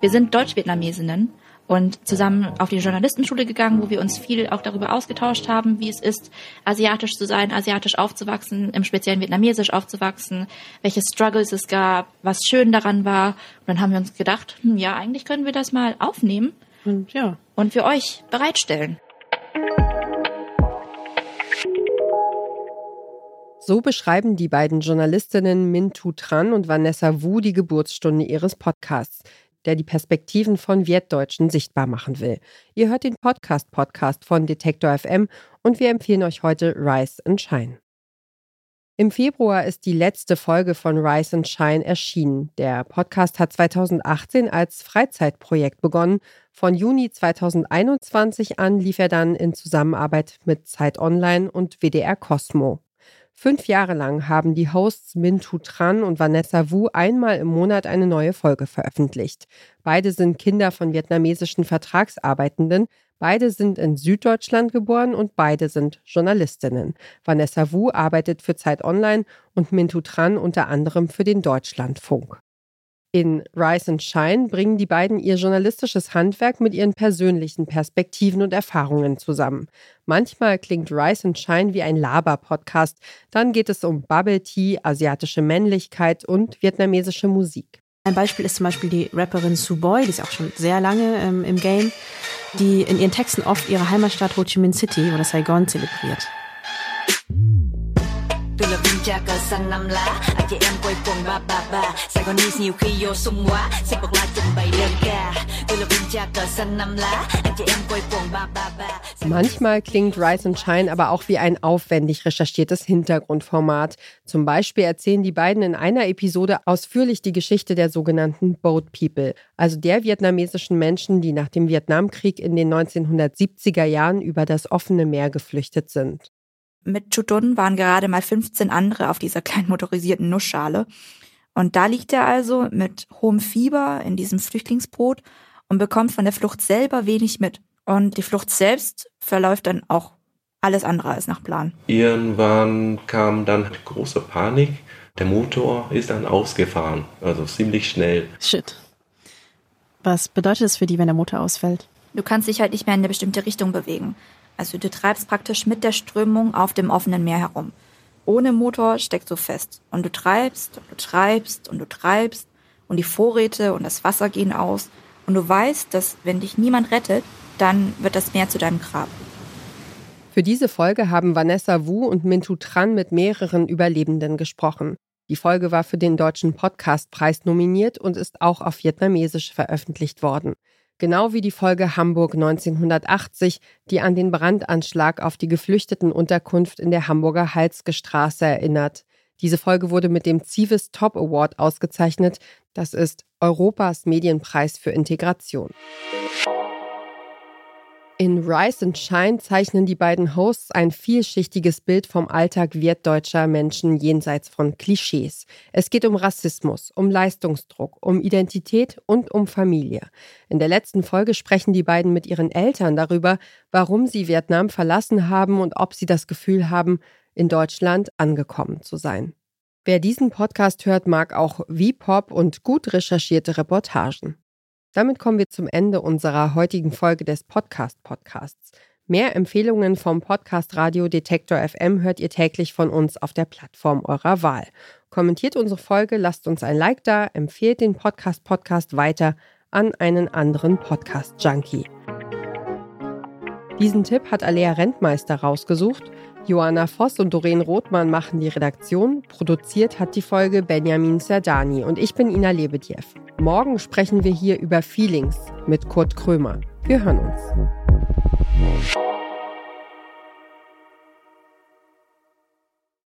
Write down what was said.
Wir sind Deutsch-Vietnamesinnen und zusammen auf die Journalistenschule gegangen, wo wir uns viel auch darüber ausgetauscht haben, wie es ist, asiatisch zu sein, asiatisch aufzuwachsen, im speziellen vietnamesisch aufzuwachsen, welche Struggles es gab, was schön daran war. Und dann haben wir uns gedacht, hm, ja, eigentlich können wir das mal aufnehmen und, ja. und für euch bereitstellen. So beschreiben die beiden Journalistinnen Min Tu Tran und Vanessa Wu die Geburtsstunde ihres Podcasts, der die Perspektiven von Wertdeutschen sichtbar machen will. Ihr hört den Podcast-Podcast von Detektor FM und wir empfehlen euch heute Rise and Shine. Im Februar ist die letzte Folge von Rise and Shine erschienen. Der Podcast hat 2018 als Freizeitprojekt begonnen. Von Juni 2021 an lief er dann in Zusammenarbeit mit Zeit Online und WDR Cosmo. Fünf Jahre lang haben die Hosts Mintu Tran und Vanessa Wu einmal im Monat eine neue Folge veröffentlicht. Beide sind Kinder von vietnamesischen Vertragsarbeitenden. Beide sind in Süddeutschland geboren und beide sind Journalistinnen. Vanessa Wu arbeitet für Zeit Online und Mintu Tran unter anderem für den Deutschlandfunk. In Rise and Shine bringen die beiden ihr journalistisches Handwerk mit ihren persönlichen Perspektiven und Erfahrungen zusammen. Manchmal klingt Rise and Shine wie ein Laber-Podcast, dann geht es um Bubble Tea, asiatische Männlichkeit und vietnamesische Musik. Ein Beispiel ist zum Beispiel die Rapperin Sue Boy, die ist auch schon sehr lange ähm, im Game, die in ihren Texten oft ihre Heimatstadt Ho Chi Minh City oder Saigon zelebriert. Từ là viên cha cờ xanh năm lá. Anh chị em quay quần ba ba ba. Gòn nhiều khi vô sung quá. Xếp bật la trình bày đơn ca. Từ là viên cha cờ xanh năm lá. Anh chị em quay quần ba ba ba. Manchmal klingt Rise and Shine aber auch wie ein aufwendig recherchiertes Hintergrundformat. Zum Beispiel erzählen die beiden in einer Episode ausführlich die Geschichte der sogenannten Boat People, also der vietnamesischen Menschen, die nach dem Vietnamkrieg in den 1970er Jahren über das offene Meer geflüchtet sind. Mit Chutun waren gerade mal 15 andere auf dieser kleinen motorisierten Nussschale. Und da liegt er also mit hohem Fieber in diesem Flüchtlingsboot und bekommt von der Flucht selber wenig mit. Und die Flucht selbst verläuft dann auch alles andere als nach Plan. Irgendwann kam dann große Panik. Der Motor ist dann ausgefahren, also ziemlich schnell. Shit. Was bedeutet es für die, wenn der Motor ausfällt? Du kannst dich halt nicht mehr in eine bestimmte Richtung bewegen. Also du treibst praktisch mit der Strömung auf dem offenen Meer herum. Ohne Motor steckst du fest. Und du treibst und du treibst und du treibst und die Vorräte und das Wasser gehen aus. Und du weißt, dass wenn dich niemand rettet, dann wird das Meer zu deinem Grab. Für diese Folge haben Vanessa Wu und Mintu Tran mit mehreren Überlebenden gesprochen. Die Folge war für den Deutschen Podcastpreis nominiert und ist auch auf Vietnamesisch veröffentlicht worden genau wie die Folge Hamburg 1980, die an den Brandanschlag auf die Geflüchtetenunterkunft in der Hamburger Halsge Straße erinnert. Diese Folge wurde mit dem Civis Top Award ausgezeichnet. Das ist Europas Medienpreis für Integration. In Rise and Shine zeichnen die beiden Hosts ein vielschichtiges Bild vom Alltag wertdeutscher Menschen jenseits von Klischees. Es geht um Rassismus, um Leistungsdruck, um Identität und um Familie. In der letzten Folge sprechen die beiden mit ihren Eltern darüber, warum sie Vietnam verlassen haben und ob sie das Gefühl haben, in Deutschland angekommen zu sein. Wer diesen Podcast hört, mag auch V-Pop und gut recherchierte Reportagen. Damit kommen wir zum Ende unserer heutigen Folge des Podcast-Podcasts. Mehr Empfehlungen vom Podcast Radio Detektor FM hört ihr täglich von uns auf der Plattform eurer Wahl. Kommentiert unsere Folge, lasst uns ein Like da, empfehlt den Podcast Podcast weiter an einen anderen Podcast Junkie. Diesen Tipp hat Alea Rentmeister rausgesucht. Joanna Voss und Doreen Rothmann machen die Redaktion. Produziert hat die Folge Benjamin Serdani und ich bin Ina Lebedjew. Morgen sprechen wir hier über Feelings mit Kurt Krömer. Wir hören uns.